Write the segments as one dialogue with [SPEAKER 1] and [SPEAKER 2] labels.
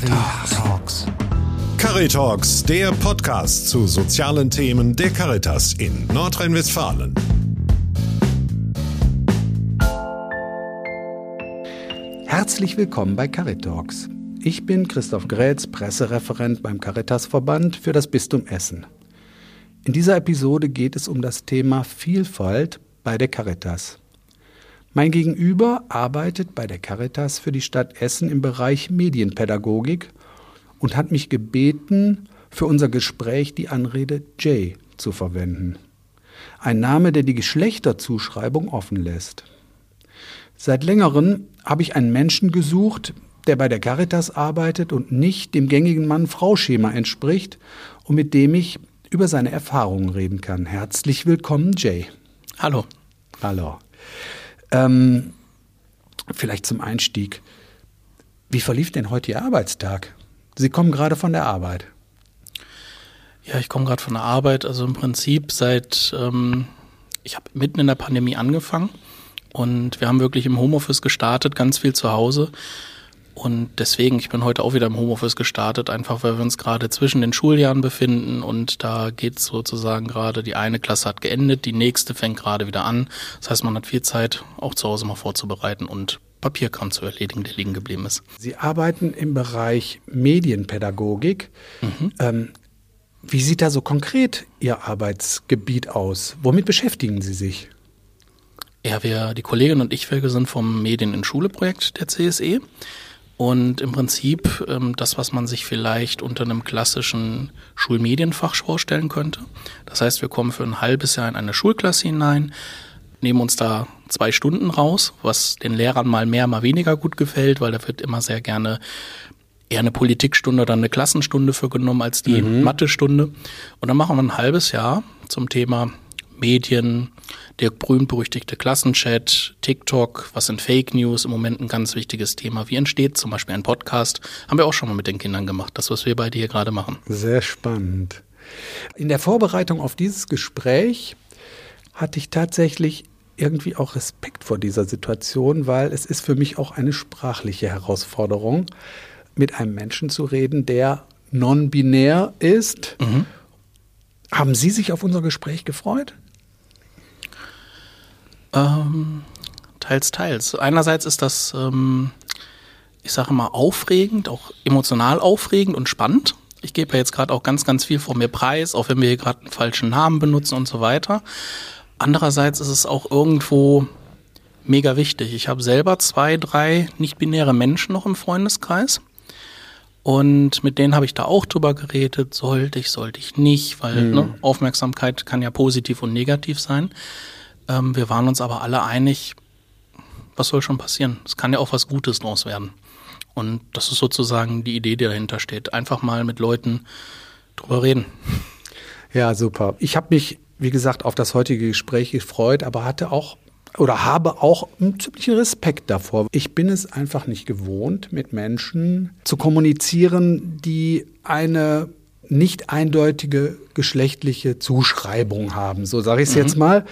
[SPEAKER 1] Caritalks. Caritalks, der Podcast zu sozialen Themen der Caritas in Nordrhein-Westfalen.
[SPEAKER 2] Herzlich willkommen bei Caritalks. Ich bin Christoph Grätz, Pressereferent beim Caritasverband für das Bistum Essen. In dieser Episode geht es um das Thema Vielfalt bei der Caritas. Mein Gegenüber arbeitet bei der Caritas für die Stadt Essen im Bereich Medienpädagogik und hat mich gebeten, für unser Gespräch die Anrede Jay zu verwenden. Ein Name, der die Geschlechterzuschreibung offen lässt. Seit längerem habe ich einen Menschen gesucht, der bei der Caritas arbeitet und nicht dem gängigen Mann-Frau-Schema entspricht und mit dem ich über seine Erfahrungen reden kann. Herzlich willkommen, Jay.
[SPEAKER 3] Hallo.
[SPEAKER 2] Hallo. Ähm, vielleicht zum Einstieg. Wie verlief denn heute Ihr Arbeitstag? Sie kommen gerade von der Arbeit.
[SPEAKER 3] Ja, ich komme gerade von der Arbeit. Also im Prinzip seit, ähm, ich habe mitten in der Pandemie angefangen und wir haben wirklich im Homeoffice gestartet, ganz viel zu Hause. Und deswegen, ich bin heute auch wieder im Homeoffice gestartet, einfach weil wir uns gerade zwischen den Schuljahren befinden und da geht sozusagen gerade, die eine Klasse hat geendet, die nächste fängt gerade wieder an. Das heißt, man hat viel Zeit, auch zu Hause mal vorzubereiten und Papierkram zu erledigen, der liegen geblieben ist.
[SPEAKER 2] Sie arbeiten im Bereich Medienpädagogik. Mhm. Ähm, wie sieht da so konkret Ihr Arbeitsgebiet aus? Womit beschäftigen Sie sich?
[SPEAKER 3] Ja, wir, die Kollegin und ich, wir sind vom Medien in Schule Projekt der CSE. Und im Prinzip ähm, das, was man sich vielleicht unter einem klassischen Schulmedienfach vorstellen könnte. Das heißt, wir kommen für ein halbes Jahr in eine Schulklasse hinein, nehmen uns da zwei Stunden raus, was den Lehrern mal mehr, mal weniger gut gefällt, weil da wird immer sehr gerne eher eine Politikstunde oder eine Klassenstunde für genommen als die mhm. Mathestunde. Und dann machen wir ein halbes Jahr zum Thema Medien, der berühmt-berüchtigte Klassenchat, TikTok, was sind Fake News, im Moment ein ganz wichtiges Thema. Wie entsteht zum Beispiel ein Podcast? Haben wir auch schon mal mit den Kindern gemacht, das, was wir beide hier gerade machen.
[SPEAKER 2] Sehr spannend. In der Vorbereitung auf dieses Gespräch hatte ich tatsächlich irgendwie auch Respekt vor dieser Situation, weil es ist für mich auch eine sprachliche Herausforderung, mit einem Menschen zu reden, der non-binär ist. Mhm. Haben Sie sich auf unser Gespräch gefreut?
[SPEAKER 3] Ähm, teils, teils. Einerseits ist das, ähm, ich sage mal, aufregend, auch emotional aufregend und spannend. Ich gebe ja jetzt gerade auch ganz, ganz viel von mir preis, auch wenn wir hier gerade einen falschen Namen benutzen und so weiter. Andererseits ist es auch irgendwo mega wichtig. Ich habe selber zwei, drei nicht-binäre Menschen noch im Freundeskreis. Und mit denen habe ich da auch drüber geredet, sollte ich, sollte ich nicht, weil mhm. ne, Aufmerksamkeit kann ja positiv und negativ sein. Ähm, wir waren uns aber alle einig, was soll schon passieren? Es kann ja auch was Gutes draus werden. Und das ist sozusagen die Idee, die dahinter steht. Einfach mal mit Leuten drüber reden.
[SPEAKER 2] Ja, super. Ich habe mich, wie gesagt, auf das heutige Gespräch gefreut, aber hatte auch oder habe auch einen ziemlichen Respekt davor. Ich bin es einfach nicht gewohnt, mit Menschen zu kommunizieren, die eine nicht eindeutige geschlechtliche Zuschreibung haben. So sage ich es mhm. jetzt mal.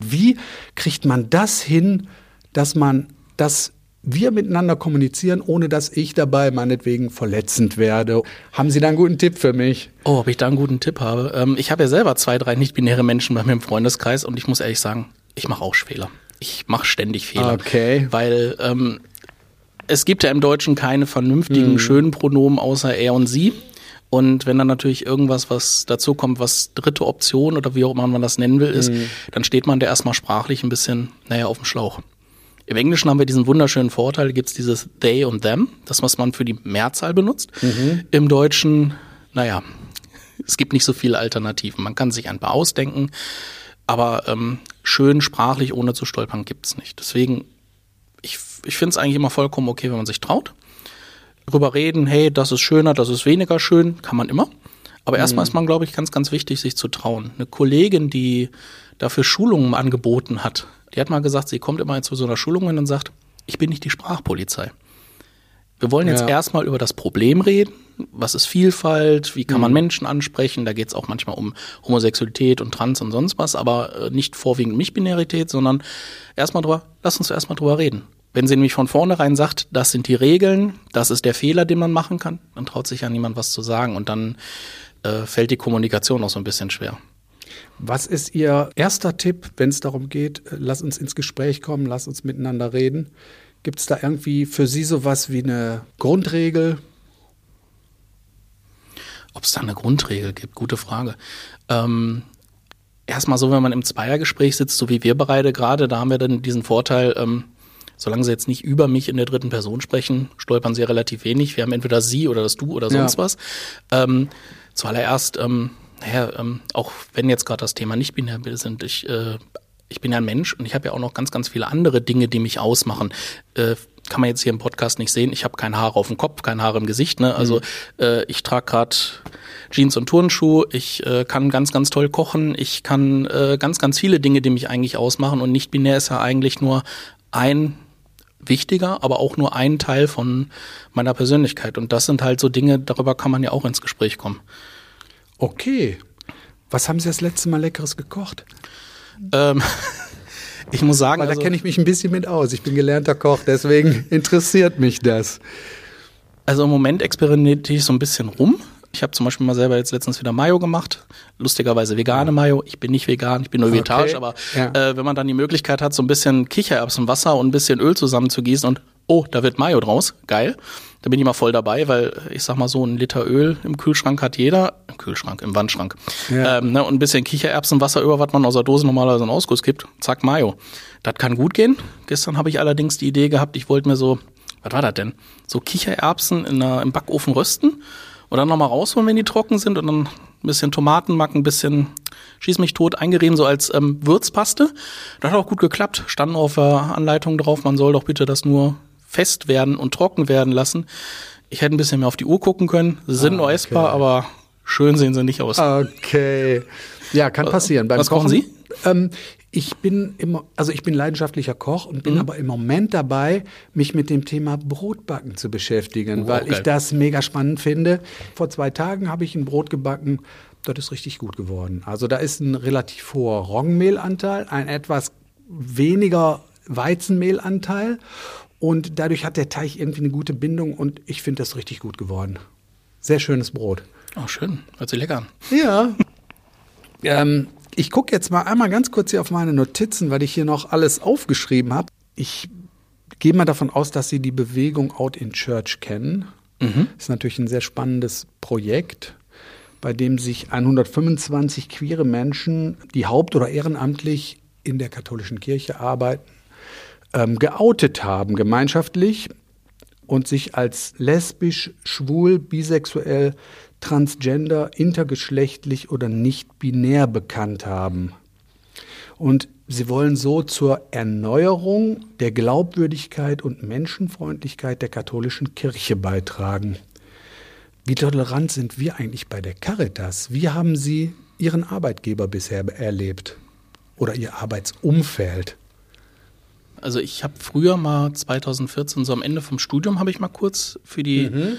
[SPEAKER 2] Wie kriegt man das hin, dass man das wir miteinander kommunizieren, ohne dass ich dabei meinetwegen verletzend werde. Haben Sie da einen guten Tipp für mich?
[SPEAKER 3] Oh, ob ich da einen guten Tipp habe? Ähm, ich habe ja selber zwei, drei nicht-binäre Menschen bei mir im Freundeskreis und ich muss ehrlich sagen, ich mache auch Fehler. Ich mache ständig Fehler.
[SPEAKER 2] Okay.
[SPEAKER 3] Weil ähm, es gibt ja im Deutschen keine vernünftigen, hm. schönen Pronomen außer er und sie. Und wenn dann natürlich irgendwas, was dazu kommt, was dritte Option oder wie auch immer man das nennen will, ist, mhm. dann steht man da erstmal sprachlich ein bisschen, naja, auf dem Schlauch. Im Englischen haben wir diesen wunderschönen Vorteil, gibt es dieses they und them, das, was man für die Mehrzahl benutzt. Mhm. Im Deutschen, naja, es gibt nicht so viele Alternativen. Man kann sich ein paar ausdenken, aber ähm, schön sprachlich, ohne zu stolpern, gibt's nicht. Deswegen, ich, ich finde es eigentlich immer vollkommen okay, wenn man sich traut drüber reden, hey, das ist schöner, das ist weniger schön, kann man immer. Aber mhm. erstmal ist man, glaube ich, ganz, ganz wichtig, sich zu trauen. Eine Kollegin, die dafür Schulungen angeboten hat, die hat mal gesagt, sie kommt immer zu so einer Schulung und sagt, ich bin nicht die Sprachpolizei. Wir wollen jetzt ja. erstmal über das Problem reden. Was ist Vielfalt? Wie kann man mhm. Menschen ansprechen? Da geht es auch manchmal um Homosexualität und Trans und sonst was, aber äh, nicht vorwiegend Nicht-Binarität, sondern erstmal drüber, lass uns erstmal drüber reden. Wenn sie nämlich von vornherein sagt, das sind die Regeln, das ist der Fehler, den man machen kann, dann traut sich ja niemand was zu sagen und dann äh, fällt die Kommunikation auch so ein bisschen schwer.
[SPEAKER 2] Was ist Ihr erster Tipp, wenn es darum geht, äh, lass uns ins Gespräch kommen, lass uns miteinander reden? Gibt es da irgendwie für Sie sowas wie eine Grundregel?
[SPEAKER 3] Ob es da eine Grundregel gibt, gute Frage. Ähm, erstmal so, wenn man im Zweiergespräch sitzt, so wie wir beide gerade, da haben wir dann diesen Vorteil, ähm, solange sie jetzt nicht über mich in der dritten Person sprechen, stolpern sie ja relativ wenig. Wir haben entweder sie oder das du oder sonst ja. was. Ähm, zuallererst, ähm, naja, ähm, auch wenn jetzt gerade das Thema nicht binär sind, ich, äh, ich bin ja ein Mensch und ich habe ja auch noch ganz, ganz viele andere Dinge, die mich ausmachen. Äh, kann man jetzt hier im Podcast nicht sehen. Ich habe kein Haar auf dem Kopf, kein Haar im Gesicht. Ne? Also mhm. äh, ich trage gerade Jeans und Turnschuh. Ich äh, kann ganz, ganz toll kochen. Ich kann äh, ganz, ganz viele Dinge, die mich eigentlich ausmachen. Und nicht binär ist ja eigentlich nur ein wichtiger, aber auch nur ein Teil von meiner Persönlichkeit. Und das sind halt so Dinge, darüber kann man ja auch ins Gespräch kommen.
[SPEAKER 2] Okay. Was haben Sie das letzte Mal Leckeres gekocht?
[SPEAKER 3] Ähm, ich muss sagen.
[SPEAKER 2] Weil da also, kenne ich mich ein bisschen mit aus. Ich bin gelernter Koch, deswegen interessiert mich das.
[SPEAKER 3] Also im Moment experimentiere ich so ein bisschen rum. Ich habe zum Beispiel mal selber jetzt letztens wieder Mayo gemacht. Lustigerweise vegane Mayo. Ich bin nicht vegan, ich bin nur vegetarisch, okay. aber ja. äh, wenn man dann die Möglichkeit hat, so ein bisschen Kichererbsenwasser und ein bisschen Öl zusammenzugießen und oh, da wird Mayo draus, geil. Da bin ich mal voll dabei, weil ich sag mal so, ein Liter Öl im Kühlschrank hat jeder, im Kühlschrank, im Wandschrank. Ja. Ähm, ne, und ein bisschen Kichererbsenwasser über, was man aus der Dose normalerweise in Ausguss gibt, zack, Mayo. Das kann gut gehen. Gestern habe ich allerdings die Idee gehabt, ich wollte mir so, was war das denn? So Kichererbsen in einer, im Backofen rösten und dann nochmal rausholen, wenn die trocken sind und dann ein bisschen Tomatenmark, ein bisschen Schieß mich tot eingerieben, so als ähm, Würzpaste. Das hat auch gut geklappt. Standen auf der Anleitung drauf, man soll doch bitte das nur fest werden und trocken werden lassen. Ich hätte ein bisschen mehr auf die Uhr gucken können. Sind ah, nur essbar, okay. aber schön sehen sie nicht aus.
[SPEAKER 2] Okay. Ja, kann äh, passieren.
[SPEAKER 3] Beim Was kochen, kochen Sie?
[SPEAKER 2] Ähm, ich bin immer, also ich bin leidenschaftlicher Koch und bin mhm. aber im Moment dabei, mich mit dem Thema Brotbacken zu beschäftigen, oh, weil geil. ich das mega spannend finde. Vor zwei Tagen habe ich ein Brot gebacken, das ist richtig gut geworden. Also da ist ein relativ hoher Roggenmehlanteil, ein etwas weniger Weizenmehlanteil und dadurch hat der Teig irgendwie eine gute Bindung und ich finde das richtig gut geworden. Sehr schönes Brot.
[SPEAKER 3] Oh, schön. Hört sich lecker an.
[SPEAKER 2] Ja. ähm, ich gucke jetzt mal einmal ganz kurz hier auf meine Notizen, weil ich hier noch alles aufgeschrieben habe. Ich gehe mal davon aus, dass Sie die Bewegung Out in Church kennen. Mhm. Das ist natürlich ein sehr spannendes Projekt, bei dem sich 125 queere Menschen, die haupt- oder ehrenamtlich in der katholischen Kirche arbeiten, ähm, geoutet haben, gemeinschaftlich und sich als lesbisch, schwul, bisexuell, transgender, intergeschlechtlich oder nicht binär bekannt haben. Und sie wollen so zur Erneuerung der Glaubwürdigkeit und Menschenfreundlichkeit der katholischen Kirche beitragen. Wie tolerant sind wir eigentlich bei der Caritas? Wie haben Sie Ihren Arbeitgeber bisher erlebt oder Ihr Arbeitsumfeld?
[SPEAKER 3] Also ich habe früher mal 2014, so am Ende vom Studium, habe ich mal kurz für die mhm.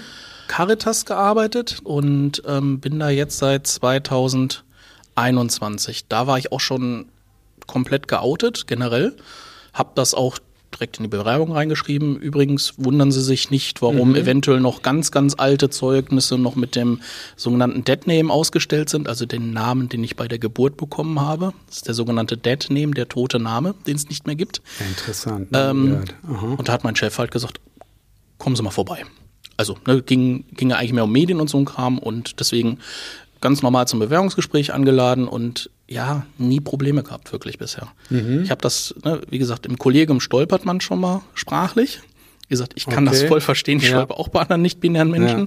[SPEAKER 3] Caritas gearbeitet und ähm, bin da jetzt seit 2021. Da war ich auch schon komplett geoutet, generell. Hab das auch direkt in die Bewerbung reingeschrieben. Übrigens wundern Sie sich nicht, warum mhm. eventuell noch ganz, ganz alte Zeugnisse noch mit dem sogenannten Dead Name ausgestellt sind, also den Namen, den ich bei der Geburt bekommen habe. Das ist der sogenannte Dead Name, der tote Name, den es nicht mehr gibt.
[SPEAKER 2] Interessant.
[SPEAKER 3] Ähm, und da hat mein Chef halt gesagt, kommen Sie mal vorbei also ne, ging, ging ja eigentlich mehr um Medien und so ein Kram und deswegen ganz normal zum Bewerbungsgespräch angeladen und ja, nie Probleme gehabt, wirklich bisher. Mhm. Ich habe das, ne, wie gesagt, im Kollegium stolpert man schon mal sprachlich. Wie gesagt, ich kann okay. das voll verstehen, ich ja. stolper auch bei anderen nicht-binären Menschen. Ja.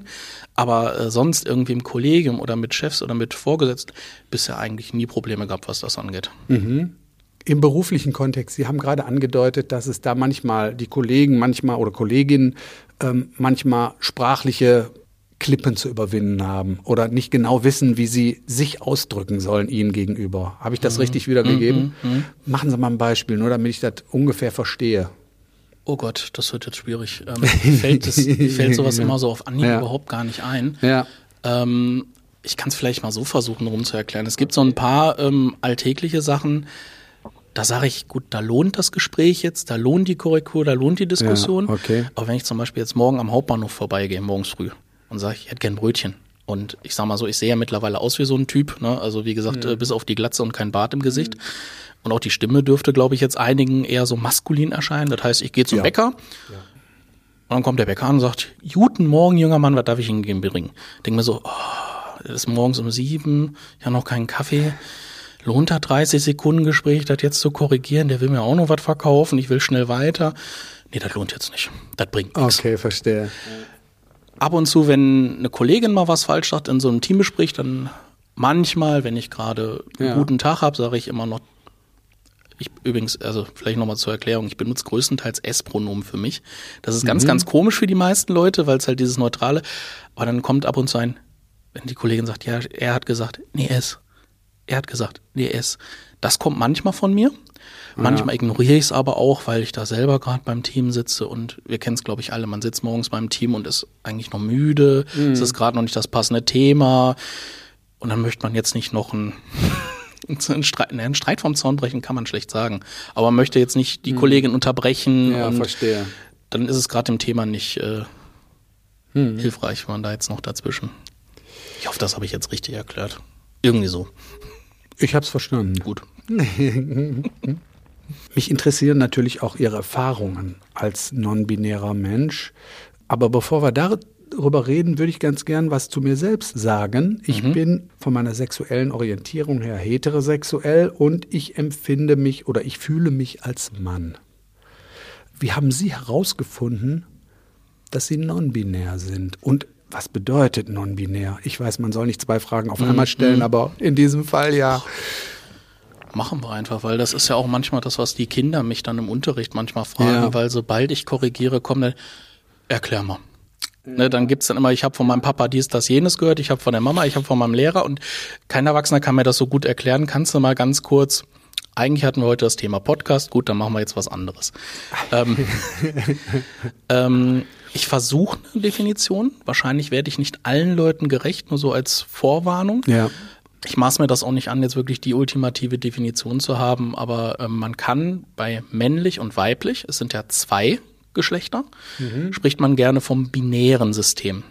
[SPEAKER 3] Aber äh, sonst irgendwie im Kollegium oder mit Chefs oder mit Vorgesetzten bisher eigentlich nie Probleme gehabt, was das angeht.
[SPEAKER 2] Mhm. Im beruflichen Kontext, Sie haben gerade angedeutet, dass es da manchmal die Kollegen, manchmal oder Kolleginnen ähm, manchmal sprachliche Klippen zu überwinden haben oder nicht genau wissen, wie sie sich ausdrücken sollen Ihnen gegenüber. Habe ich das mhm. richtig wiedergegeben? Mhm. mhm. Machen Sie mal ein Beispiel, nur damit ich das ungefähr verstehe.
[SPEAKER 3] Oh Gott, das wird jetzt schwierig. Ähm, fällt, das, fällt sowas immer so auf Anhieb ja. überhaupt gar nicht ein.
[SPEAKER 2] Ja.
[SPEAKER 3] Ähm, ich kann es vielleicht mal so versuchen, rumzuerklären. Es gibt so ein paar ähm, alltägliche Sachen, Da sage ich, gut, da lohnt das Gespräch jetzt, da lohnt die Korrektur, da lohnt die Diskussion.
[SPEAKER 2] Ja, okay.
[SPEAKER 3] Aber wenn ich zum Beispiel jetzt morgen am Hauptbahnhof vorbeigehe, morgens früh, und sage, ich hätte gern Brötchen. Und ich sag mal so, ich sehe ja mittlerweile aus wie so ein Typ, ne? Also wie gesagt,
[SPEAKER 2] Mhm.
[SPEAKER 3] äh, bis auf die Glatze und kein Bart im Gesicht. Und auch die Stimme dürfte, glaube ich, jetzt einigen eher so maskulin erscheinen. Das heißt, ich gehe zum
[SPEAKER 2] Ja.
[SPEAKER 3] Bäcker. Und dann kommt der Bäcker an und sagt, Guten Morgen, junger Mann, was darf ich Ihnen bringen? Denke mir so, oh, es ist morgens um sieben, ich habe noch keinen Kaffee. Lohnt da 30 Sekunden Gespräch, das jetzt zu korrigieren? Der will mir auch noch was verkaufen, ich will schnell weiter. Nee, das lohnt jetzt nicht. Das bringt nichts.
[SPEAKER 2] Okay, verstehe.
[SPEAKER 3] Ab und zu, wenn eine Kollegin mal was falsch sagt in so einem Teambesprich, dann manchmal, wenn ich gerade einen
[SPEAKER 2] Ja.
[SPEAKER 3] guten Tag habe, sage ich immer noch, ich übrigens, also vielleicht nochmal zur Erklärung, ich benutze größtenteils S-Pronomen für mich. Das ist ganz,
[SPEAKER 2] Mhm.
[SPEAKER 3] ganz komisch für die meisten Leute, weil es halt dieses Neutrale, aber dann kommt ab und zu ein, wenn die Kollegin sagt, ja, er hat gesagt, nee, S. Er hat gesagt, nee, S. Das kommt manchmal von mir. Manchmal ignoriere ich es aber auch, weil ich da selber gerade beim Team sitze und wir kennen es, glaube ich, alle. Man sitzt morgens beim Team und ist eigentlich noch müde. Es ist gerade noch nicht das passende Thema. Und dann möchte man jetzt nicht noch ein, einen, Streit, einen Streit vom Zaun brechen, kann man schlecht sagen. Aber man möchte jetzt nicht die Kollegin unterbrechen.
[SPEAKER 2] Ja, verstehe.
[SPEAKER 3] Dann ist es gerade dem Thema nicht äh, hilfreich, wenn man da jetzt noch dazwischen. Ich hoffe, das habe ich jetzt richtig erklärt. Irgendwie so.
[SPEAKER 2] Ich habe es verstanden.
[SPEAKER 3] Gut.
[SPEAKER 2] Mich interessieren natürlich auch Ihre Erfahrungen als non-binärer Mensch. Aber bevor wir darüber reden, würde ich ganz gern was zu mir selbst sagen. Ich bin von meiner sexuellen Orientierung her heterosexuell und ich empfinde mich oder ich fühle mich als Mann. Wie haben Sie herausgefunden, dass Sie non-binär sind? Und was bedeutet non-binär? Ich weiß, man soll nicht zwei Fragen auf einmal stellen, aber in diesem Fall ja.
[SPEAKER 3] Machen wir einfach, weil das ist ja auch manchmal das, was die Kinder mich dann im Unterricht manchmal fragen,
[SPEAKER 2] Ja.
[SPEAKER 3] weil sobald ich korrigiere, kommt dann, erklär mal. Ne, dann gibt's dann immer, ich habe von meinem Papa dies, das, jenes gehört, ich habe von der Mama, ich habe von meinem Lehrer und kein Erwachsener kann mir das so gut erklären. Kannst du mal ganz kurz, eigentlich hatten wir heute das Thema Podcast, gut, dann machen wir jetzt was anderes. ähm, ähm, ich versuche eine Definition, wahrscheinlich werde ich nicht allen Leuten gerecht, nur so als Vorwarnung.
[SPEAKER 2] Ja.
[SPEAKER 3] Ich maß mir das auch nicht an, jetzt wirklich die ultimative Definition zu haben, aber ähm, man kann bei männlich und weiblich, es sind ja zwei Geschlechter, spricht man gerne vom binären System,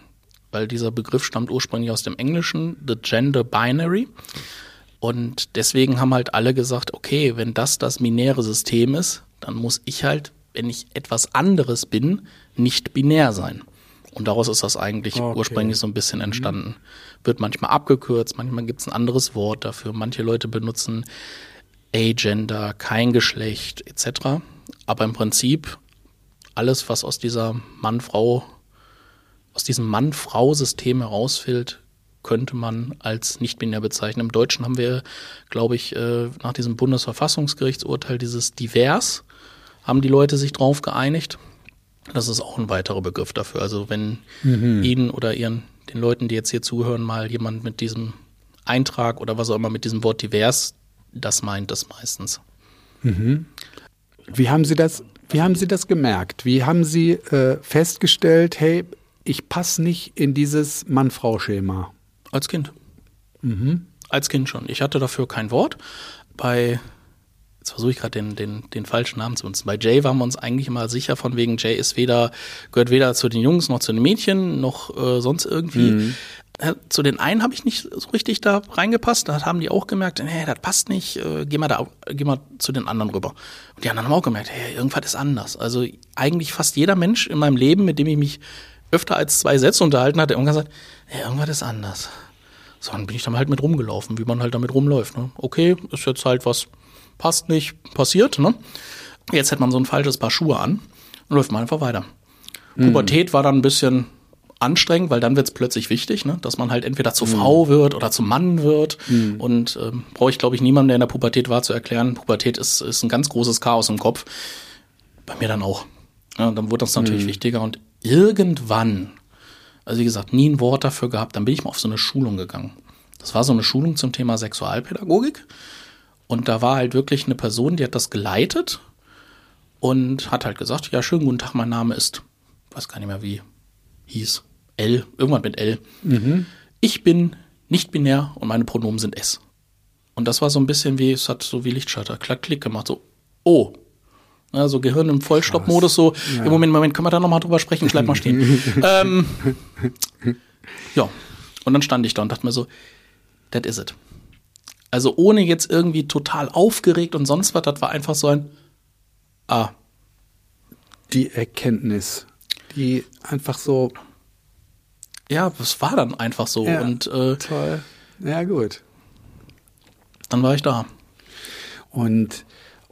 [SPEAKER 3] weil dieser Begriff stammt ursprünglich aus dem Englischen, the gender binary. Und deswegen haben halt alle gesagt, okay, wenn das das binäre System ist, dann muss ich halt, wenn ich etwas anderes bin, nicht binär sein. Und daraus ist das eigentlich
[SPEAKER 2] Okay.
[SPEAKER 3] ursprünglich so ein bisschen entstanden. Wird manchmal abgekürzt, manchmal gibt es ein anderes Wort dafür. Manche Leute benutzen Agender, kein Geschlecht etc. Aber im Prinzip alles, was aus dieser Mann-Frau, aus diesem Mann-Frau-System herausfällt, könnte man als nicht-binär bezeichnen. Im Deutschen haben wir, glaube ich, äh, nach diesem Bundesverfassungsgerichtsurteil dieses divers, haben die Leute sich drauf geeinigt. Das ist auch ein weiterer Begriff dafür. Also wenn Ihnen oder Ihren, den Leuten, die jetzt hier zuhören, mal jemand mit diesem Eintrag oder was auch immer mit diesem Wort divers, das meint das meistens.
[SPEAKER 2] Wie haben Sie das, wie haben Sie das gemerkt? Wie haben Sie äh, festgestellt, hey, ich passe nicht in dieses Mann-Frau-Schema?
[SPEAKER 3] Als Kind. Als Kind schon. Ich hatte dafür kein Wort. Bei, jetzt versuche ich gerade den, den, den falschen Namen zu benutzen. Bei Jay waren wir uns eigentlich immer sicher, von wegen Jay ist weder, gehört weder zu den Jungs noch zu den Mädchen, noch äh, sonst irgendwie. Äh, Zu den einen habe ich nicht so richtig da reingepasst. Da haben die auch gemerkt, nee, das passt nicht, äh, geh mal da, geh mal zu den anderen rüber. Und die anderen haben auch gemerkt, hey, irgendwas ist anders. Also eigentlich fast jeder Mensch in meinem Leben, mit dem ich mich öfter als zwei Sätze unterhalten hatte, irgendwann gesagt, hey, irgendwas ist anders. So, dann bin ich dann halt mit rumgelaufen, wie man halt damit rumläuft. Ne? Okay, ist jetzt halt was, passt nicht, passiert. Ne? Jetzt hat man so ein falsches Paar Schuhe an und läuft man einfach weiter. Pubertät war dann ein bisschen anstrengend, weil dann wird es plötzlich wichtig, ne? dass man halt entweder zur Frau wird oder zum Mann wird. Und ähm, brauche ich, glaube ich, niemandem, der in der Pubertät war, zu erklären, Pubertät ist, ist ein ganz großes Chaos im Kopf. Bei mir dann auch. Ja, dann wurde das natürlich wichtiger. Und irgendwann, also wie gesagt, nie ein Wort dafür gehabt, dann bin ich mal auf so eine Schulung gegangen. Das war so eine Schulung zum Thema Sexualpädagogik. Und da war halt wirklich eine Person, die hat das geleitet und hat halt gesagt, ja, schönen guten Tag, mein Name ist, weiß gar nicht mehr wie, hieß, L, irgendwann mit L. Ich bin nicht binär und meine Pronomen sind S. Und das war so ein bisschen wie, es hat so wie Lichtschalter, klack, klick gemacht, so, oh. Ja, so Gehirn im Vollstoppmodus, so,
[SPEAKER 2] Ja.
[SPEAKER 3] im Moment, Moment, können wir da nochmal drüber sprechen, bleib mal stehen. ähm, ja, und dann stand ich da und dachte mir so, that is it. Also ohne jetzt irgendwie total aufgeregt und sonst was, das war einfach so ein, ah,
[SPEAKER 2] Die Erkenntnis, die einfach so
[SPEAKER 3] ja, es war dann einfach so.
[SPEAKER 2] Ja.
[SPEAKER 3] Und äh,
[SPEAKER 2] toll. Ja, gut.
[SPEAKER 3] dann war ich da.
[SPEAKER 2] Und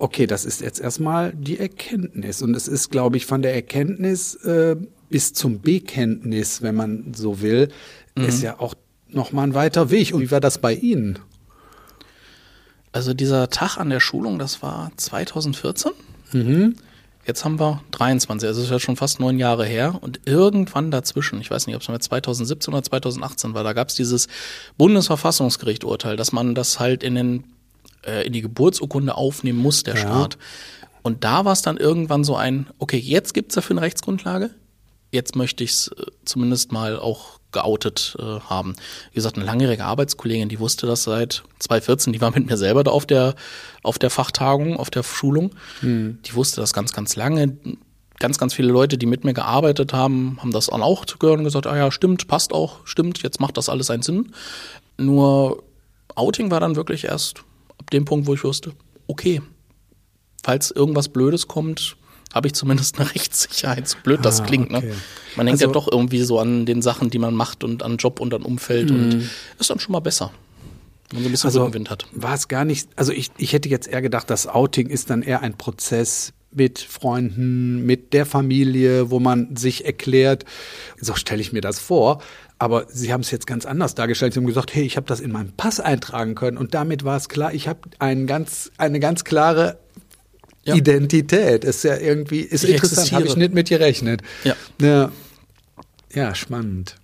[SPEAKER 2] okay, das ist jetzt erstmal die Erkenntnis. Und es ist, glaube ich, von der Erkenntnis äh, bis zum Bekenntnis, wenn man so will, ist ja auch nochmal ein weiter Weg. Und wie war das bei Ihnen?
[SPEAKER 3] Also dieser Tag an der Schulung, das war 2014.
[SPEAKER 2] Mhm.
[SPEAKER 3] Jetzt haben wir 23, also ist ja schon fast neun Jahre her. Und irgendwann dazwischen, ich weiß nicht, ob es mal 2017 oder 2018 war, da gab es dieses Bundesverfassungsgericht-Urteil, dass man das halt in, den, äh, in die Geburtsurkunde aufnehmen muss, der
[SPEAKER 2] Ja.
[SPEAKER 3] Staat. Und da war es dann irgendwann so ein, okay, jetzt gibt's dafür eine Rechtsgrundlage, jetzt möchte ich es zumindest mal auch geoutet äh, haben. Wie gesagt, eine langjährige Arbeitskollegin, die wusste das seit 2014, die war mit mir selber da auf der, auf der Fachtagung, auf der Schulung. Die wusste das ganz, ganz lange. Ganz, ganz viele Leute, die mit mir gearbeitet haben, haben das dann auch gehört und gesagt, ah ja, stimmt, passt auch, stimmt, jetzt macht das alles einen Sinn. Nur Outing war dann wirklich erst ab dem Punkt, wo ich wusste, okay, falls irgendwas Blödes kommt, habe ich zumindest eine Rechtssicherheit, so blöd das
[SPEAKER 2] Ah,
[SPEAKER 3] klingt.
[SPEAKER 2] okay.
[SPEAKER 3] Ne? Man denkt
[SPEAKER 2] Also-
[SPEAKER 3] ja doch irgendwie so an den Sachen, die man macht und an Job und an Umfeld und ist dann schon mal besser, wenn man so ein bisschen
[SPEAKER 2] Also
[SPEAKER 3] Rückenwind hat.
[SPEAKER 2] war es gar nicht, also ich, ich hätte jetzt eher gedacht, das Outing ist dann eher ein Prozess mit Freunden, mit der Familie, wo man sich erklärt. So stelle ich mir das vor. Aber Sie haben es jetzt ganz anders dargestellt. Sie haben gesagt, hey, ich habe das in meinem Pass eintragen können und damit war es klar, ich habe ein ganz, eine ganz klare
[SPEAKER 3] Ja.
[SPEAKER 2] Identität. Ist ja irgendwie, ist
[SPEAKER 3] Ich
[SPEAKER 2] interessant, habe ich nicht mit gerechnet.
[SPEAKER 3] Ja.
[SPEAKER 2] Ja, ja spannend.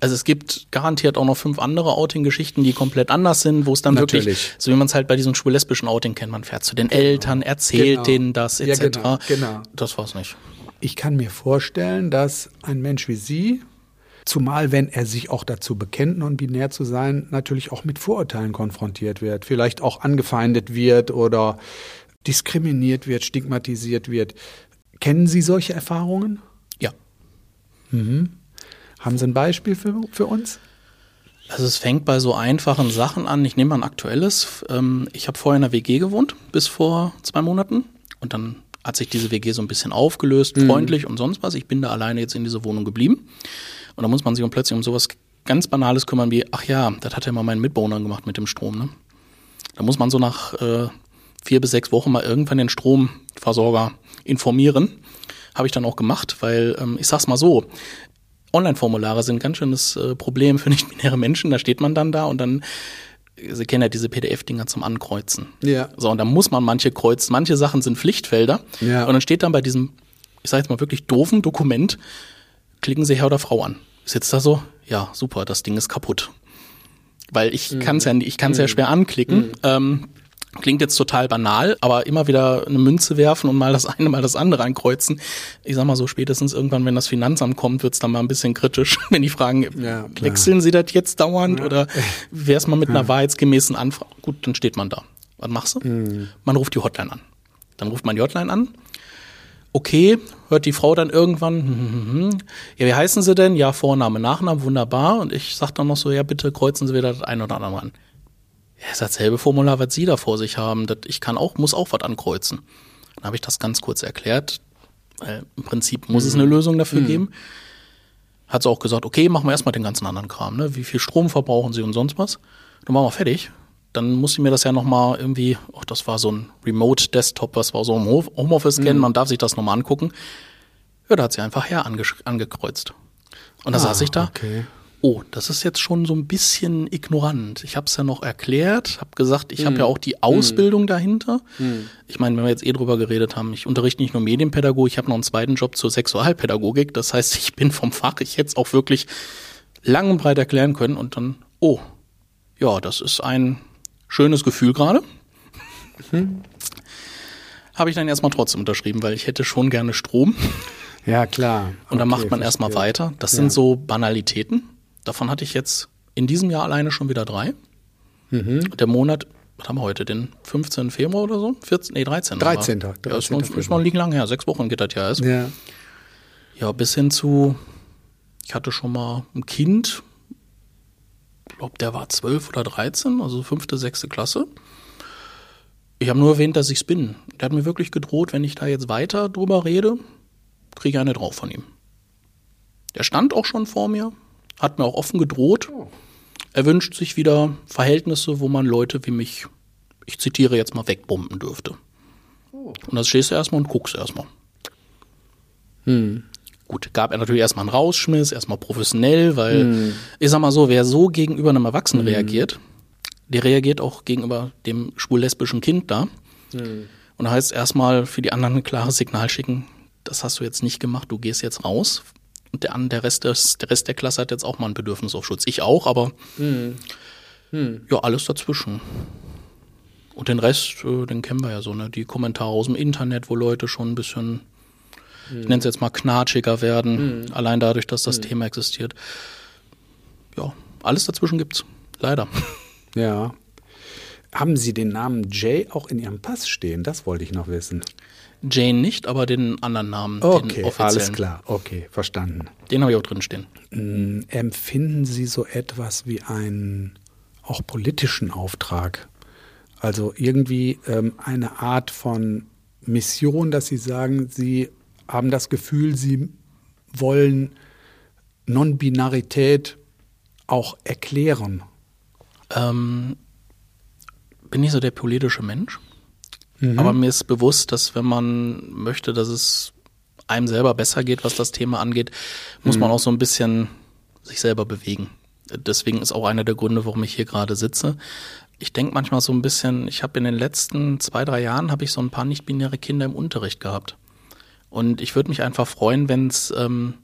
[SPEAKER 3] Also es gibt garantiert auch noch fünf andere Outing-Geschichten, die komplett anders sind, wo es dann
[SPEAKER 2] Natürlich.
[SPEAKER 3] wirklich, so wie man es halt bei diesem schwul-lesbischen Outing kennt, man fährt zu den Eltern, erzählt
[SPEAKER 2] Genau.
[SPEAKER 3] denen das,
[SPEAKER 2] Ja,
[SPEAKER 3] etc.
[SPEAKER 2] genau, genau.
[SPEAKER 3] Das war's nicht.
[SPEAKER 2] Ich kann mir vorstellen, dass ein Mensch wie Sie, zumal wenn er sich auch dazu bekennt, non-binär zu sein, natürlich auch mit Vorurteilen konfrontiert wird, vielleicht auch angefeindet wird oder diskriminiert wird, stigmatisiert wird. Kennen Sie solche Erfahrungen?
[SPEAKER 3] Ja.
[SPEAKER 2] Haben Sie ein Beispiel für, für uns?
[SPEAKER 3] Also es fängt bei so einfachen Sachen an. Ich nehme mal ein aktuelles. Ähm, Ich habe vorher in einer WG gewohnt, bis vor zwei Monaten. Und dann hat sich diese WG so ein bisschen aufgelöst, freundlich und sonst was. Ich bin da alleine jetzt in dieser Wohnung geblieben. Und da muss man sich um plötzlich um sowas ganz Banales kümmern wie, ach ja, das hat ja mal mein Mitbewohner gemacht mit dem Strom. Ne? Da muss man so nach äh, vier bis sechs Wochen mal irgendwann den Stromversorger informieren. Habe ich dann auch gemacht, weil ähm, ich sag's mal so, Online-Formulare sind ein ganz schönes äh, Problem für nicht-binäre Menschen. Da steht man dann da und dann, Sie kennen ja diese PDF-Dinger zum Ankreuzen.
[SPEAKER 2] Ja.
[SPEAKER 3] So, und da muss man manche kreuzen. Manche Sachen sind Pflichtfelder.
[SPEAKER 2] Ja.
[SPEAKER 3] Und dann steht dann bei diesem, ich sage jetzt mal wirklich doofen Dokument, klicken Sie Herr oder Frau an. Sitzt da so, ja, super, das Ding ist kaputt. Weil ich kann es ja, ich kann's ja schwer anklicken. Ähm, klingt jetzt total banal, aber immer wieder eine Münze werfen und mal das eine, mal das andere ankreuzen. Ich sag mal so, spätestens irgendwann, wenn das Finanzamt kommt, wird's dann mal ein bisschen kritisch, wenn die fragen,
[SPEAKER 2] Ja,
[SPEAKER 3] wechseln Sie das jetzt dauernd oder wär's mal mit einer wahrheitsgemäßen Anfrage? Gut, dann steht man da. Was machst du? Man ruft die Hotline an. Dann ruft man die Hotline an. Okay, hört die Frau dann irgendwann, hm, hm, hm. ja, wie heißen Sie denn? Ja, Vorname, Nachname, wunderbar. Und ich sag dann noch so, ja, bitte kreuzen Sie wieder das eine oder andere an. Ja, ist dasselbe Formular, was Sie da vor sich haben. Das, ich kann auch, muss auch was ankreuzen. Dann habe ich das ganz kurz erklärt. Weil Im Prinzip muss es eine Lösung dafür geben. Hat sie auch gesagt, okay, machen wir erstmal den ganzen anderen Kram. Ne? Wie viel Strom verbrauchen Sie und sonst was? Dann waren wir fertig. Dann musste ich mir das ja nochmal irgendwie, ach, das war so ein Remote-Desktop, was wir so im Homeoffice kennen, man darf sich das nochmal angucken. Ja, da hat sie einfach her angesch- angekreuzt. Und da saß ich da.
[SPEAKER 2] okay.
[SPEAKER 3] Oh, das ist jetzt schon so ein bisschen ignorant. Ich habe es ja noch erklärt, habe gesagt, ich habe ja auch die Ausbildung dahinter. Ich meine, wenn wir jetzt eh drüber geredet haben, ich unterrichte nicht nur Medienpädagogik, ich habe noch einen zweiten Job zur Sexualpädagogik. Das heißt, ich bin vom Fach, ich hätte es auch wirklich lang und breit erklären können und dann, oh, ja, das ist ein schönes Gefühl gerade. Habe ich dann erstmal trotzdem unterschrieben, weil ich hätte schon gerne Strom.
[SPEAKER 2] Ja, klar.
[SPEAKER 3] Und dann
[SPEAKER 2] Okay,
[SPEAKER 3] macht man erstmal weiter. Das
[SPEAKER 2] Ja.
[SPEAKER 3] sind so Banalitäten. Davon hatte ich jetzt in diesem Jahr alleine schon wieder drei.
[SPEAKER 2] Mhm.
[SPEAKER 3] Der Monat was haben wir heute, den 15. Februar oder so? 14, nee, 13.
[SPEAKER 2] 13.
[SPEAKER 3] Aber,
[SPEAKER 2] 13.
[SPEAKER 3] Ja, ist, noch, ist noch liegen lang her, sechs Wochen geht das ja erst.
[SPEAKER 2] Ja.
[SPEAKER 3] Ja, bis hin zu, ich hatte schon mal ein Kind, glaube, der war 12 oder 13, also fünfte, sechste Klasse. Ich habe nur erwähnt, dass ich's bin. Der hat mir wirklich gedroht, wenn ich da jetzt weiter drüber rede, kriege ich eine drauf von ihm. Der stand auch schon vor mir, hat mir auch offen gedroht. Er wünscht sich wieder Verhältnisse, wo man Leute wie mich, ich zitiere jetzt mal, wegbomben dürfte. Und das stehst du erstmal und guckst erstmal. Gut, gab er natürlich erstmal einen Rausschmiss, erstmal professionell, weil ich sag mal so, wer so gegenüber einem Erwachsenen reagiert, der reagiert auch gegenüber dem schwul-lesbischen Kind da. Und heißt erstmal für die anderen ein klares Signal schicken, das hast du jetzt nicht gemacht, du gehst jetzt raus. Und der, der, Rest des, der Rest der Klasse hat jetzt auch mal ein Bedürfnis auf Schutz. Ich auch, aber ja, alles dazwischen. Und den Rest, äh, den kennen wir ja so, ne? Die Kommentare aus dem Internet, wo Leute schon ein bisschen, ich nenne es jetzt mal knatschiger werden, allein dadurch, dass das Thema existiert. Ja, alles dazwischen gibt's. Leider.
[SPEAKER 2] Ja. Haben Sie den Namen Jay auch in Ihrem Pass stehen? Das wollte ich noch wissen.
[SPEAKER 3] Jane nicht, aber den anderen Namen, den
[SPEAKER 2] Okay, alles klar. Okay, verstanden.
[SPEAKER 3] Den habe ich auch drin stehen.
[SPEAKER 2] Mm, Empfinden Sie so etwas wie einen auch politischen Auftrag? Also irgendwie ähm, eine Art von Mission, dass Sie sagen, Sie haben das Gefühl, Sie wollen Non-Binarität auch erklären.
[SPEAKER 3] Ähm, bin nicht so der politische Mensch, aber mir ist bewusst, dass wenn man möchte, dass es einem selber besser geht, was das Thema angeht, muss man auch so ein bisschen sich selber bewegen. Deswegen ist auch einer der Gründe, warum ich hier gerade sitze. Ich denke manchmal so ein bisschen, ich habe in den letzten zwei, drei Jahren habe ich so ein paar nicht-binäre Kinder im Unterricht gehabt. Und ich würde mich einfach freuen, wenn es, ähm,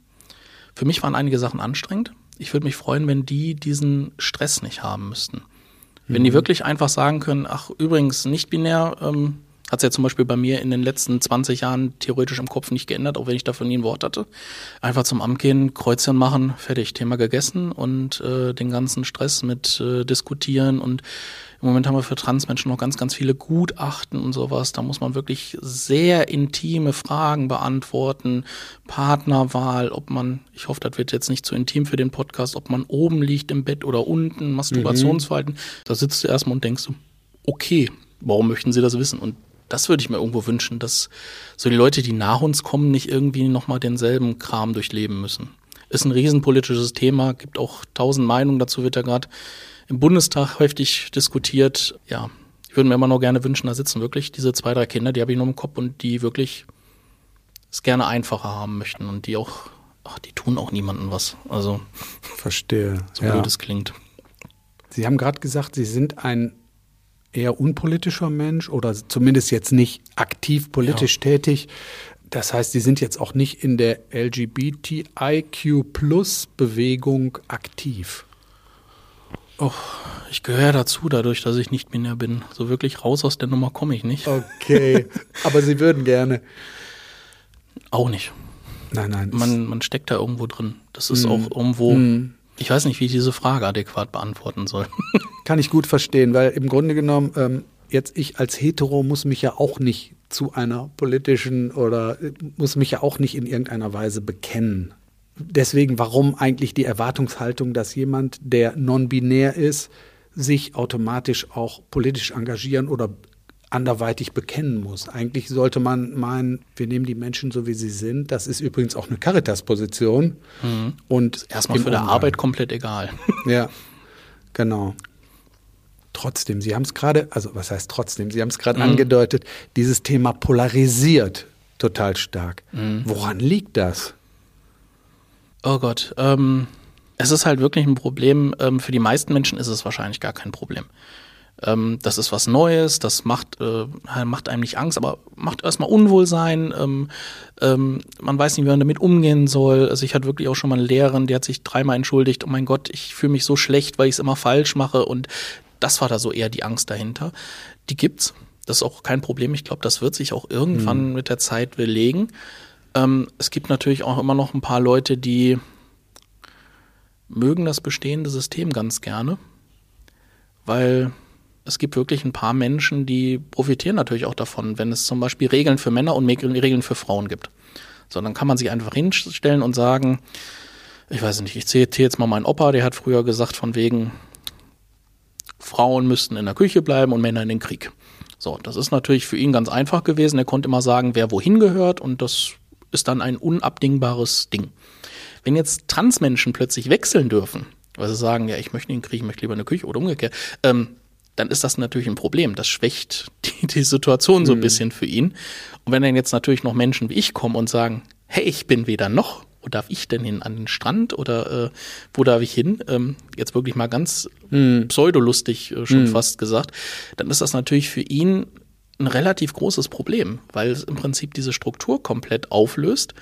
[SPEAKER 3] für mich waren einige Sachen anstrengend. Ich würde mich freuen, wenn die diesen Stress nicht haben müssten. Wenn die wirklich einfach sagen können, ach übrigens, nicht binär, ähm, hat es ja zum Beispiel bei mir in den letzten 20 Jahren theoretisch im Kopf nicht geändert, auch wenn ich dafür nie ein Wort hatte. Einfach zum Amt gehen, Kreuzchen machen, fertig, Thema gegessen und äh, den ganzen Stress mit äh, diskutieren und im Moment haben wir für Transmenschen noch ganz, ganz viele Gutachten und sowas. Da muss man wirklich sehr intime Fragen beantworten. Partnerwahl, ob man, ich hoffe, das wird jetzt nicht zu intim für den Podcast, ob man oben liegt im Bett oder unten, Masturbationsverhalten. Da sitzt du erstmal und denkst du, okay, warum möchten sie das wissen? Und das würde ich mir irgendwo wünschen, dass so die Leute, die nach uns kommen, nicht irgendwie nochmal denselben Kram durchleben müssen. Ist ein riesenpolitisches Thema, gibt auch tausend Meinungen dazu, wird ja gerade im Bundestag heftig diskutiert. Ja, ich würde mir immer noch gerne wünschen, da sitzen wirklich diese zwei, drei Kinder, die habe ich noch im Kopf und die wirklich es gerne einfacher haben möchten und die auch, ach, die tun auch niemandem was. Also,
[SPEAKER 2] Verstehe.
[SPEAKER 3] so
[SPEAKER 2] ja.
[SPEAKER 3] blöd es klingt.
[SPEAKER 2] Sie haben gerade gesagt, Sie sind ein eher unpolitischer Mensch oder zumindest jetzt nicht aktiv politisch tätig. Das heißt, Sie sind jetzt auch nicht in der LGBTIQ-Plus-Bewegung aktiv.
[SPEAKER 3] Oh, ich gehöre dazu, dadurch, dass ich nicht binär bin. So wirklich raus aus der Nummer komme ich nicht.
[SPEAKER 2] Okay, aber Sie würden gerne.
[SPEAKER 3] Auch nicht.
[SPEAKER 2] Nein, nein.
[SPEAKER 3] Man, man steckt da irgendwo drin. Das ist auch irgendwo. Ich weiß nicht, wie ich diese Frage adäquat beantworten soll.
[SPEAKER 2] Kann ich gut verstehen, weil im Grunde genommen, ähm, jetzt ich als Hetero muss mich ja auch nicht zu einer politischen oder äh, muss mich ja auch nicht in irgendeiner Weise bekennen. Deswegen, warum eigentlich die Erwartungshaltung, dass jemand, der non-binär ist, sich automatisch auch politisch engagieren oder anderweitig bekennen muss. Eigentlich sollte man meinen, wir nehmen die Menschen so, wie sie sind. Das ist übrigens auch eine Caritas-Position. Und
[SPEAKER 3] Erstmal für der
[SPEAKER 2] Umgang.
[SPEAKER 3] Arbeit komplett egal.
[SPEAKER 2] Ja, genau. Trotzdem, Sie haben es gerade, also was heißt trotzdem, Sie haben es gerade angedeutet, dieses Thema polarisiert total stark. Woran liegt das?
[SPEAKER 3] Oh Gott. Ähm, es ist halt wirklich ein Problem. Ähm, für die meisten Menschen ist es wahrscheinlich gar kein Problem. Ähm, das ist was Neues, das macht, äh, macht einem nicht Angst, aber macht erstmal Unwohlsein. Ähm, ähm, man weiß nicht, wie man damit umgehen soll. Also ich hatte wirklich auch schon mal eine Lehrerin, die hat sich dreimal entschuldigt. Oh mein Gott, ich fühle mich so schlecht, weil ich es immer falsch mache. Und das war da so eher die Angst dahinter. Die gibt's. Das ist auch kein Problem. Ich glaube, das wird sich auch irgendwann mit der Zeit belegen. Ähm, es gibt natürlich auch immer noch ein paar Leute, die mögen das bestehende System ganz gerne, weil es gibt wirklich ein paar Menschen, die profitieren natürlich auch davon, wenn es zum Beispiel Regeln für Männer und Regeln für Frauen gibt. So, dann kann man sich einfach hinstellen und sagen, ich weiß nicht, ich zähle jetzt mal meinen Opa, der hat früher gesagt, von wegen, Frauen müssten in der Küche bleiben und Männer in den Krieg. So, das ist natürlich für ihn ganz einfach gewesen. Er konnte immer sagen, wer wohin gehört und das ist dann ein unabdingbares Ding. Wenn jetzt Transmenschen plötzlich wechseln dürfen, weil sie sagen, ja, ich möchte in den Krieg, ich möchte lieber in der Küche oder umgekehrt, ähm, dann ist das natürlich ein Problem. Das schwächt die, die Situation so ein mhm. bisschen für ihn. Und wenn dann jetzt natürlich noch Menschen wie ich kommen und sagen, hey, ich bin weder noch wo darf ich denn hin? An den Strand oder äh, wo darf ich hin? Ähm, jetzt wirklich mal ganz mm. pseudolustig äh, schon mm. fast gesagt. Dann ist das natürlich für ihn ein relativ großes Problem, weil es im Prinzip diese Struktur komplett auflöst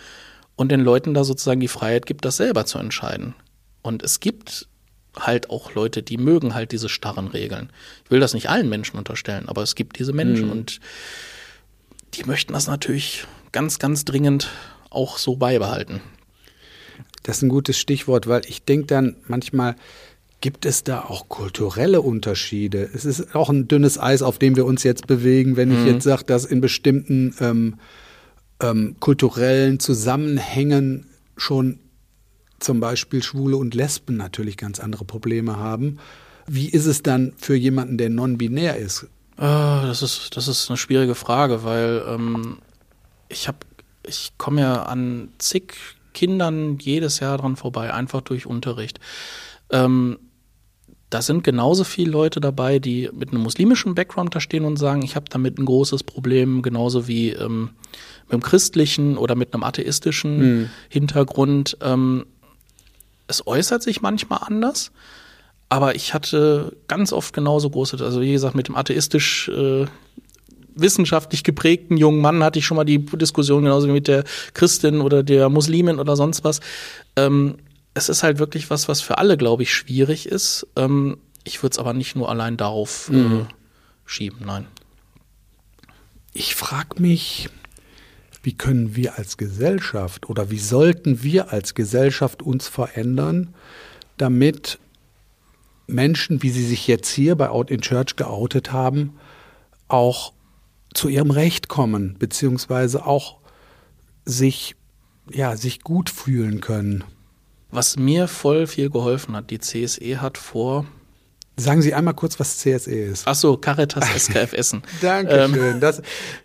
[SPEAKER 3] und den Leuten da sozusagen die Freiheit gibt, das selber zu entscheiden. Und es gibt halt auch Leute, die mögen halt diese starren Regeln. Ich will das nicht allen Menschen unterstellen, aber es gibt diese Menschen mm. und die möchten das natürlich ganz, ganz dringend auch so beibehalten.
[SPEAKER 2] Das ist ein gutes Stichwort, weil ich denke dann manchmal, gibt es da auch kulturelle Unterschiede? Es ist auch ein dünnes Eis, auf dem wir uns jetzt bewegen, wenn mhm. ich jetzt sage, dass in bestimmten ähm, ähm, kulturellen Zusammenhängen schon zum Beispiel Schwule und Lesben natürlich ganz andere Probleme haben. Wie ist es dann für jemanden, der non-binär ist?
[SPEAKER 3] Oh, das ist das ist eine schwierige Frage, weil ähm, ich habe ich komme ja an zig Kindern jedes Jahr dran vorbei, einfach durch Unterricht. Ähm, da sind genauso viele Leute dabei, die mit einem muslimischen Background da stehen und sagen, ich habe damit ein großes Problem, genauso wie ähm, mit einem christlichen oder mit einem atheistischen mhm. Hintergrund. Ähm, es äußert sich manchmal anders, aber ich hatte ganz oft genauso große, also wie gesagt, mit dem atheistisch äh, wissenschaftlich geprägten jungen Mann hatte ich schon mal die Diskussion genauso wie mit der Christin oder der Muslimin oder sonst was. Ähm, es ist halt wirklich was, was für alle, glaube ich, schwierig ist. Ähm, ich würde es aber nicht nur allein darauf äh, mhm. schieben, nein.
[SPEAKER 2] Ich frage mich, wie können wir als Gesellschaft oder wie sollten wir als Gesellschaft uns verändern, damit Menschen, wie sie sich jetzt hier bei Out in Church geoutet haben, auch zu ihrem Recht kommen, beziehungsweise auch sich, ja, sich gut fühlen können.
[SPEAKER 3] Was mir voll viel geholfen hat, die CSE hat vor.
[SPEAKER 2] Sagen Sie einmal kurz, was CSE ist.
[SPEAKER 3] Ach so, Caritas SKF Essen.
[SPEAKER 2] Dankeschön. Ähm, das,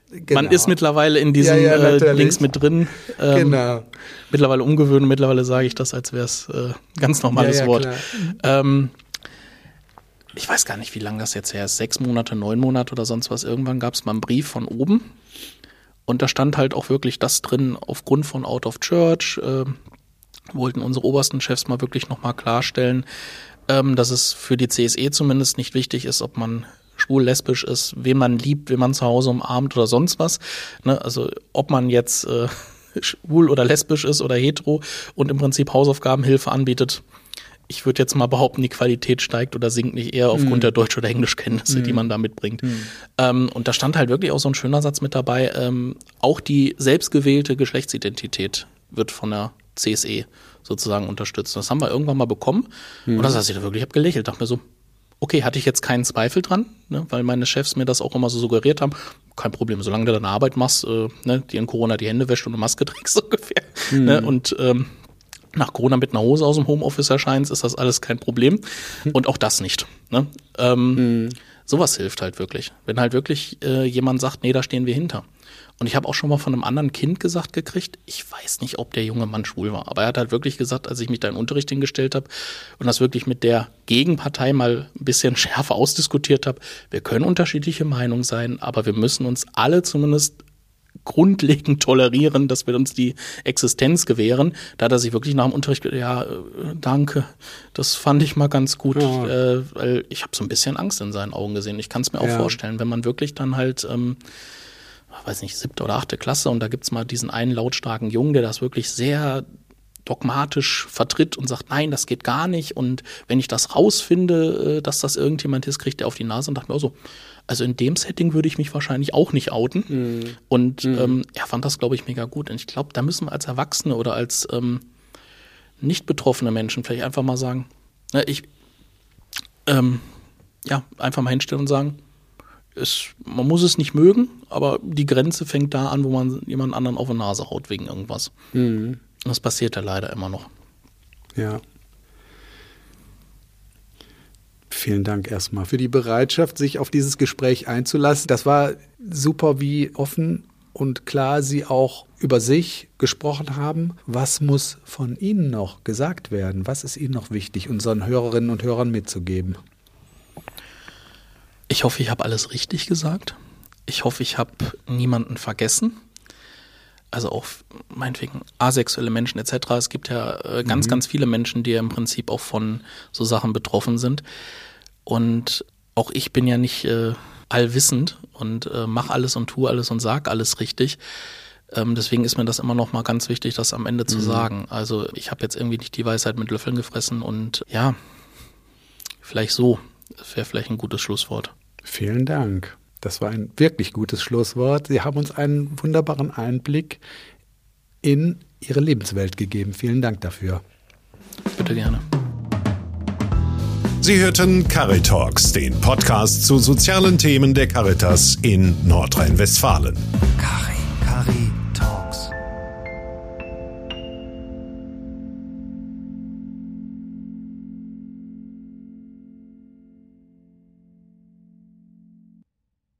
[SPEAKER 3] genau. Man ist mittlerweile in diesen ja, ja, äh, Links mit drin. Ähm, genau. Mittlerweile umgewöhnt, mittlerweile sage ich das, als wäre es äh, ganz normales ja, Wort. Ähm, ich weiß gar nicht, wie lange das jetzt her ist, sechs Monate, neun Monate oder sonst was. Irgendwann gab es mal einen Brief von oben und da stand halt auch wirklich das drin, aufgrund von Out of Church äh, wollten unsere obersten Chefs mal wirklich nochmal klarstellen, ähm, dass es für die CSE zumindest nicht wichtig ist, ob man schwul, lesbisch ist, wen man liebt, wen man zu Hause umarmt oder sonst was. Ne? Also ob man jetzt äh, schwul oder lesbisch ist oder hetero und im Prinzip Hausaufgabenhilfe anbietet, ich würde jetzt mal behaupten, die Qualität steigt oder sinkt nicht eher aufgrund mhm. der Deutsch- oder Englischkenntnisse, mhm. die man da mitbringt. Mhm. Ähm, und da stand halt wirklich auch so ein schöner Satz mit dabei, ähm, auch die selbstgewählte Geschlechtsidentität wird von der CSE sozusagen unterstützt. Das haben wir irgendwann mal bekommen und das heißt, ich da wirklich, ich habe gelächelt, dachte mir so, okay, hatte ich jetzt keinen Zweifel dran, ne, weil meine Chefs mir das auch immer so suggeriert haben. Kein Problem, solange du deine Arbeit machst, äh, ne, die in Corona die Hände wäscht und eine Maske trägst, so ungefähr. Mhm. Ne, und ähm, nach Corona mit einer Hose aus dem Homeoffice erscheinst, ist das alles kein Problem. Und auch das nicht. Ne? Ähm, mhm. Sowas hilft halt wirklich. Wenn halt wirklich äh, jemand sagt, nee, da stehen wir hinter. Und ich habe auch schon mal von einem anderen Kind gesagt gekriegt, ich weiß nicht, ob der junge Mann schwul war, aber er hat halt wirklich gesagt, als ich mich da in Unterricht hingestellt habe und das wirklich mit der Gegenpartei mal ein bisschen schärfer ausdiskutiert habe, wir können unterschiedliche Meinungen sein, aber wir müssen uns alle zumindest grundlegend tolerieren, dass wir uns die Existenz gewähren. Da hat er sich wirklich nach dem Unterricht ja, äh, danke, das fand ich mal ganz gut, ja. äh, weil ich habe so ein bisschen Angst in seinen Augen gesehen. Ich kann es mir auch ja. vorstellen, wenn man wirklich dann halt, ähm, weiß nicht, siebte oder achte Klasse und da gibt's mal diesen einen lautstarken Jungen, der das wirklich sehr dogmatisch vertritt und sagt, nein, das geht gar nicht. Und wenn ich das rausfinde, äh, dass das irgendjemand ist, kriegt er auf die Nase und dachte mir auch so, also in dem Setting würde ich mich wahrscheinlich auch nicht outen. Mhm. Und mhm. Ähm, er fand das, glaube ich, mega gut. Und ich glaube, da müssen wir als Erwachsene oder als ähm, nicht betroffene Menschen vielleicht einfach mal sagen, na, ich, ähm, ja, einfach mal hinstellen und sagen, es, man muss es nicht mögen, aber die Grenze fängt da an, wo man jemand anderen auf die Nase haut wegen irgendwas. Mhm. Das passiert ja leider immer noch.
[SPEAKER 2] Ja. Vielen Dank erstmal für die Bereitschaft, sich auf dieses Gespräch einzulassen. Das war super, wie offen und klar Sie auch über sich gesprochen haben. Was muss von Ihnen noch gesagt werden? Was ist Ihnen noch wichtig, unseren Hörerinnen und Hörern mitzugeben?
[SPEAKER 3] Ich hoffe, ich habe alles richtig gesagt. Ich hoffe, ich habe niemanden vergessen. Also auch meinetwegen asexuelle Menschen etc. Es gibt ja äh, ganz, mhm. ganz viele Menschen, die ja im Prinzip auch von so Sachen betroffen sind. Und auch ich bin ja nicht äh, allwissend und äh, mach alles und tu alles und sag alles richtig. Ähm, deswegen ist mir das immer noch mal ganz wichtig, das am Ende zu mhm. sagen. Also ich habe jetzt irgendwie nicht die Weisheit mit Löffeln gefressen und ja, vielleicht so. Das wäre vielleicht ein gutes Schlusswort.
[SPEAKER 2] Vielen Dank. Das war ein wirklich gutes Schlusswort. Sie haben uns einen wunderbaren Einblick in Ihre Lebenswelt gegeben. Vielen Dank dafür.
[SPEAKER 3] Bitte gerne.
[SPEAKER 1] Sie hörten Caritalks, den Podcast zu sozialen Themen der Caritas in Nordrhein-Westfalen.
[SPEAKER 4] Cari, Cari